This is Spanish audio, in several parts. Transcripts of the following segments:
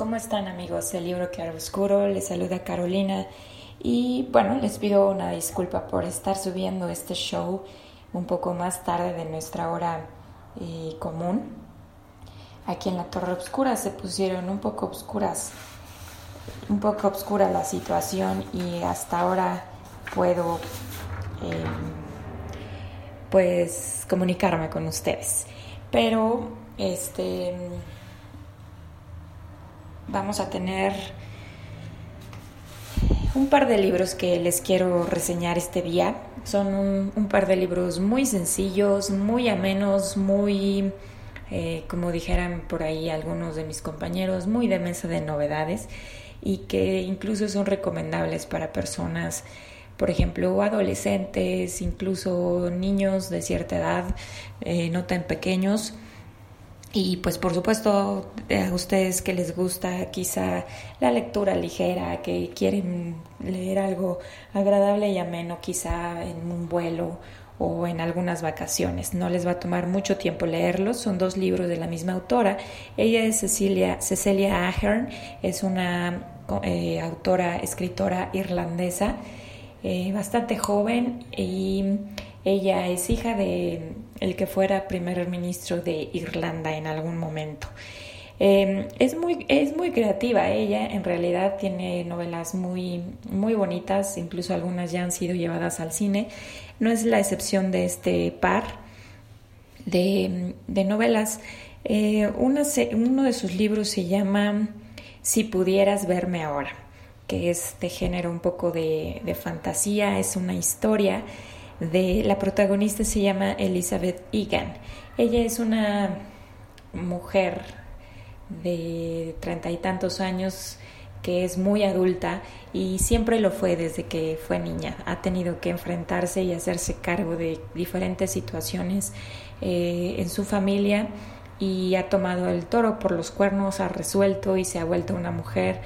¿Cómo están amigos del libro Claro Oscuro? Les saluda Carolina y bueno, les pido una disculpa por estar subiendo este show un poco más tarde de nuestra hora eh, común. Aquí en la Torre Oscura se pusieron un poco oscuras, un poco oscura la situación y hasta ahora puedo em, pues comunicarme con ustedes. Pero este vamos a tener un par de libros que les quiero reseñar este día. Son un, par de libros muy sencillos, muy amenos, muy, eh, como dijeran por ahí algunos de mis compañeros, muy de mesa de novedades y que incluso son recomendables para personas, por ejemplo, adolescentes, incluso niños de cierta edad, eh, no tan pequeños y pues por supuesto a ustedes que les gusta quizá la lectura ligera, que quieren leer algo agradable y ameno quizá en un vuelo o en algunas vacaciones. No les va a tomar mucho tiempo leerlos, son dos libros de la misma autora. Ella es Cecilia, Cecilia Ahern, es una eh, autora, escritora irlandesa, eh, bastante joven y ella es hija de el que fuera primer ministro de Irlanda en algún momento. Em, es, muy, es muy creativa ella, en realidad tiene novelas muy, muy bonitas, incluso algunas ya han sido llevadas al cine. No es la excepción de este par de, novelas. Eh, uno de sus libros se llama Si pudieras verme ahora, que es de género un poco de, de fantasía, es una historia de la protagonista se llama Elizabeth Egan. Ella es una mujer de treinta y tantos años que es muy adulta y siempre lo fue desde que fue niña. Ha tenido que enfrentarse y hacerse cargo de diferentes situaciones eh, en su familia y ha tomado el toro por los cuernos, ha resuelto y se ha vuelto una mujer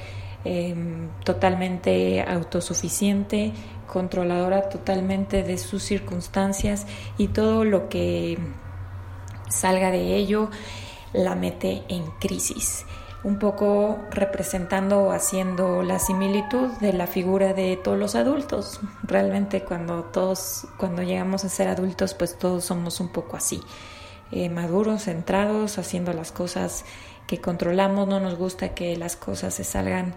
Em, totalmente autosuficiente, controladora totalmente de sus circunstancias y todo lo que salga de ello la mete en crisis un poco representando o haciendo la similitud de la figura de todos los adultos. Realmente cuando todos, cuando llegamos a ser adultos, pues todos somos un poco así, eh, maduros, centrados, haciendo las cosas que controlamos, no nos gusta que las cosas se salgan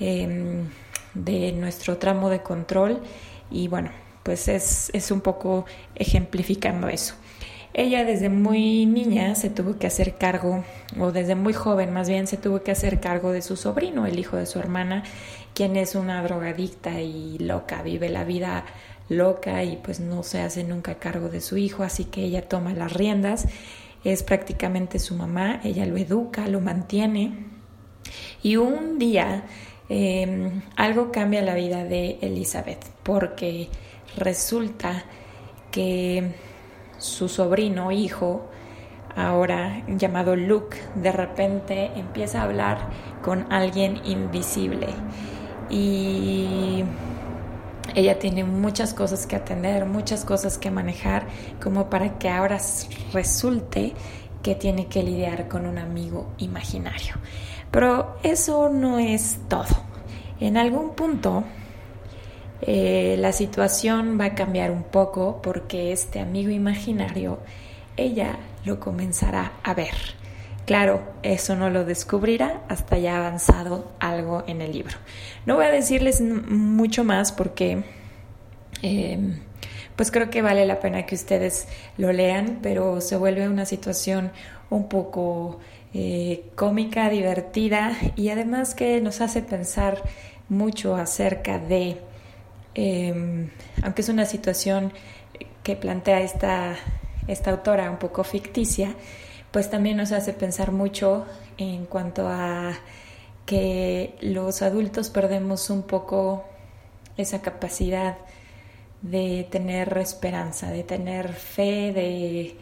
em, de nuestro tramo de control y bueno, pues es, es un poco ejemplificando eso. Ella desde muy niña se tuvo que hacer cargo, o desde muy joven más bien, se tuvo que hacer cargo de su sobrino, el hijo de su hermana, quien es una drogadicta y loca, vive la vida loca y pues no se hace nunca cargo de su hijo, así que ella toma las riendas es prácticamente su mamá, ella lo educa, lo mantiene. Y un día em, algo cambia la vida de Elizabeth porque resulta que su sobrino, hijo, ahora llamado Luke, de repente empieza a hablar con alguien invisible. Y ella tiene muchas cosas que atender, muchas cosas que manejar, como para que ahora resulte que tiene que lidiar con un amigo imaginario. Pero eso no es todo. En algún punto eh, la situación va a cambiar un poco porque este amigo imaginario ella lo comenzará a ver. Claro, eso no lo descubrirá hasta ya avanzado algo en el libro. No voy a decirles mucho más porque em, pues creo que vale la pena que ustedes lo lean, pero se vuelve una situación un poco eh, cómica, divertida y además que nos hace pensar mucho acerca de, em, aunque es una situación que plantea esta, esta autora un poco ficticia, pues también nos hace pensar mucho en cuanto a que los adultos perdemos un poco esa capacidad de tener esperanza, de tener fe, de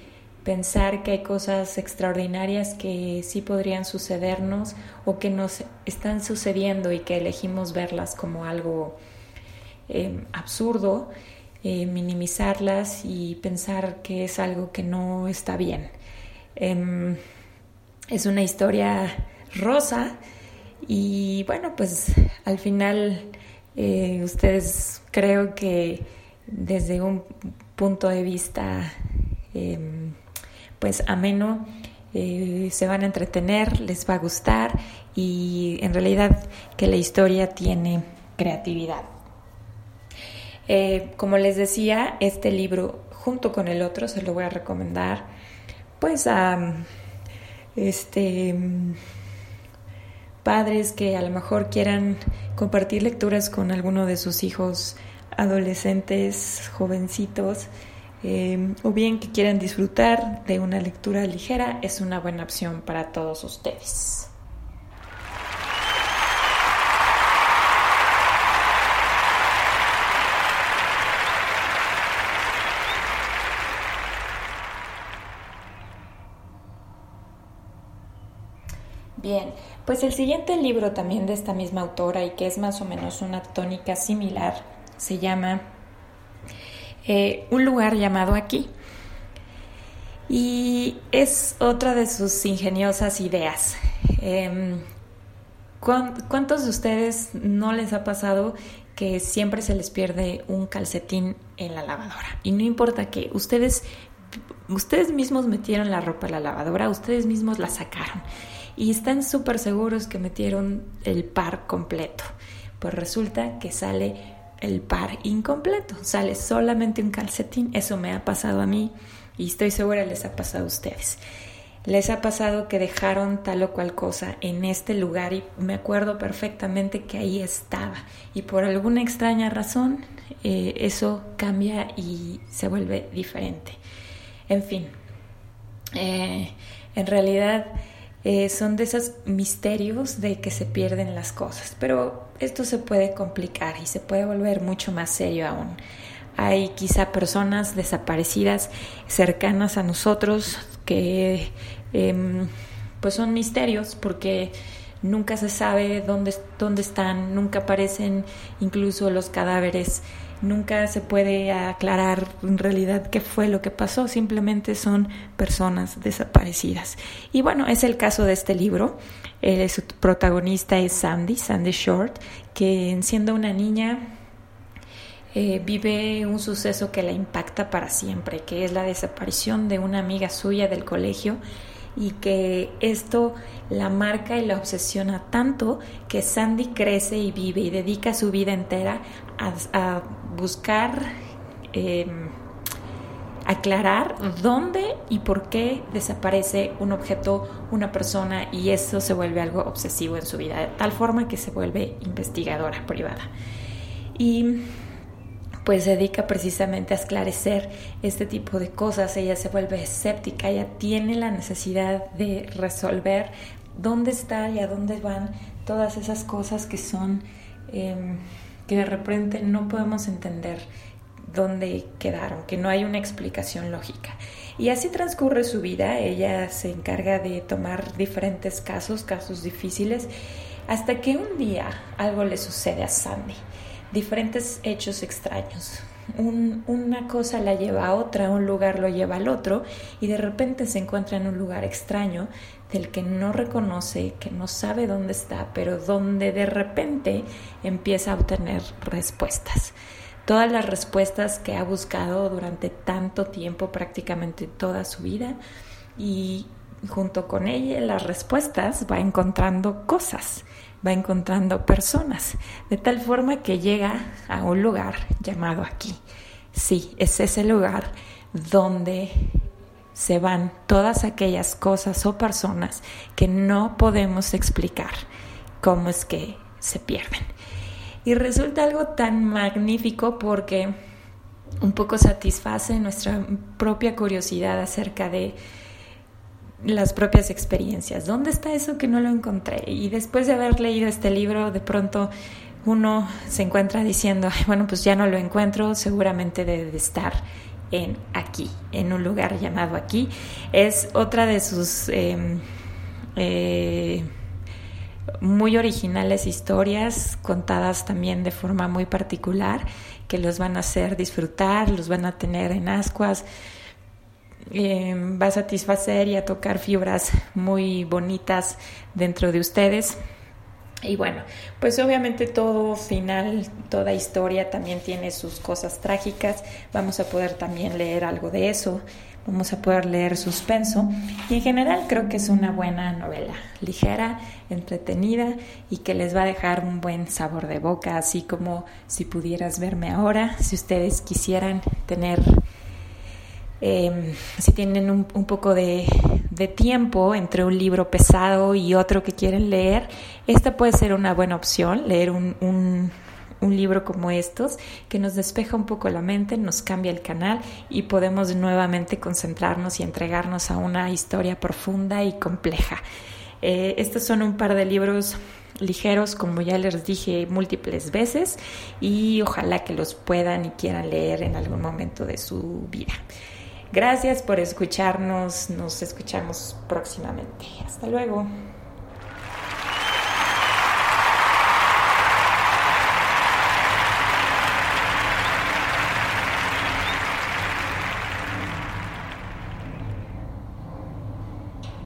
pensar que hay cosas extraordinarias que sí podrían sucedernos o que nos están sucediendo y que elegimos verlas como algo eh, absurdo, eh, minimizarlas y pensar que es algo que no está bien. Em, es una historia rosa Y bueno, pues al final eh, ustedes creo que desde un punto de vista em, pues ameno eh, se van a entretener, les va a gustar y en realidad que la historia tiene creatividad. Eh, como les decía, este libro junto con el otro se lo voy a recomendar pues a este padres que a lo mejor quieran compartir lecturas con alguno de sus hijos adolescentes, jovencitos, eh, o bien que quieran disfrutar de una lectura ligera, es una buena opción para todos ustedes. Bien, pues el siguiente libro también de esta misma autora y que es más o menos una tónica similar se llama eh, Un lugar llamado aquí. Y es otra de sus ingeniosas ideas. Em, ¿Cuántos de ustedes no les ha pasado que siempre se les pierde un calcetín en la lavadora? Y no importa que ustedes, ustedes mismos metieron la ropa en la lavadora, ustedes mismos la sacaron y están súper seguros que metieron el par completo. Pues resulta que sale el par incompleto, sale solamente un calcetín. Eso me ha pasado a mí y estoy segura les ha pasado a ustedes. Les ha pasado que dejaron tal o cual cosa en este lugar y me acuerdo perfectamente que ahí estaba y por alguna extraña razón eh, eso cambia y se vuelve diferente. En fin, eh, en realidad eh, son de esos misterios de que se pierden las cosas, pero esto se puede complicar y se puede volver mucho más serio aún. Hay quizá personas desaparecidas cercanas a nosotros que em, pues son misterios porque nunca se sabe dónde, dónde están, nunca aparecen incluso los cadáveres nunca se puede aclarar en realidad qué fue lo que pasó, simplemente son personas desaparecidas. Y bueno, es el caso de este libro. su protagonista es Sandy, Sandy Short, que siendo una niña eh, vive un suceso que la impacta para siempre, que es la desaparición de una amiga suya del colegio y que esto la marca y la obsesiona tanto que Sandy crece y vive y dedica su vida entera a, buscar em, aclarar dónde y por qué desaparece un objeto, una persona y eso se vuelve algo obsesivo en su vida, de tal forma que se vuelve investigadora privada. Y pues se dedica precisamente a esclarecer este tipo de cosas. Ella se vuelve escéptica, ella tiene la necesidad de resolver dónde está y a dónde van todas esas cosas que son, em, que de repente no podemos entender dónde quedaron, que no hay una explicación lógica. Y así transcurre su vida, ella se encarga de tomar diferentes casos, casos difíciles, hasta que un día algo le sucede a Sandy diferentes hechos extraños. una cosa la lleva a otra, un lugar lo lleva al otro y de repente se encuentra en un lugar extraño del que no reconoce, que no sabe dónde está, pero donde de repente empieza a obtener respuestas. Todas las respuestas que ha buscado durante tanto tiempo, prácticamente toda su vida, y junto con ella las respuestas va encontrando cosas va encontrando personas, de tal forma que llega a un lugar llamado aquí. Sí, es ese lugar donde se van todas aquellas cosas o personas que no podemos explicar cómo es que se pierden. Y resulta algo tan magnífico porque un poco satisface nuestra propia curiosidad acerca de las propias experiencias. ¿Dónde está eso que no lo encontré? Y después de haber leído este libro, de pronto uno se encuentra diciendo, bueno, pues ya no lo encuentro, seguramente debe de estar en aquí, en un lugar llamado aquí. Es otra de sus em, eh, muy originales historias, contadas también de forma muy particular, que los van a hacer disfrutar, los van a tener en ascuas Em, va a satisfacer y a tocar fibras muy bonitas dentro de ustedes. Y bueno, pues obviamente todo final, toda historia también tiene sus cosas trágicas. Vamos a poder también leer algo de eso. Vamos a poder leer suspenso. Y en general creo que es una buena novela, ligera, entretenida y que les va a dejar un buen sabor de boca, así como si pudieras verme ahora, si ustedes quisieran tener Em, si tienen un, poco de, tiempo entre un libro pesado y otro que quieren leer, esta puede ser una buena opción, leer un, libro como estos, que nos despeja un poco la mente, nos cambia el canal y podemos nuevamente concentrarnos y entregarnos a una historia profunda y compleja. Eh, estos son un par de libros ligeros, como ya les dije múltiples veces, y ojalá que los puedan y quieran leer en algún momento de su vida. Gracias por escucharnos, nos escuchamos próximamente. Hasta luego.